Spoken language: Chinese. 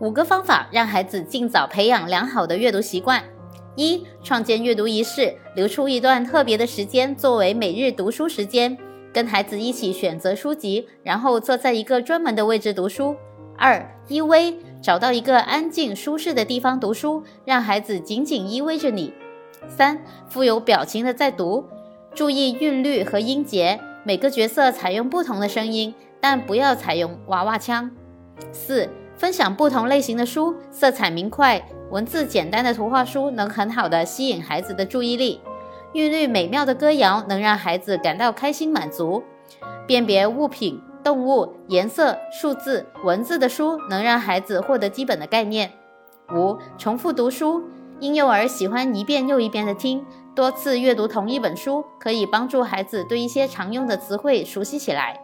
五个方法让孩子尽早培养良好的阅读习惯：一、创建阅读仪式，留出一段特别的时间作为每日读书时间，跟孩子一起选择书籍，然后坐在一个专门的位置读书。二、依偎，找到一个安静舒适的地方读书，让孩子紧紧依偎着你。三、富有表情的在读，注意韵律和音节，每个角色采用不同的声音，但不要采用娃娃腔。四、分享不同类型的书，色彩明快、文字简单的图画书能很好的吸引孩子的注意力。韵律美妙的歌谣能让孩子感到开心满足。辨别物品、动物、颜色、数字、文字的书能让孩子获得基本的概念。五、重复读书，婴幼儿喜欢一遍又一遍的听，多次阅读同一本书可以帮助孩子对一些常用的词汇熟悉起来。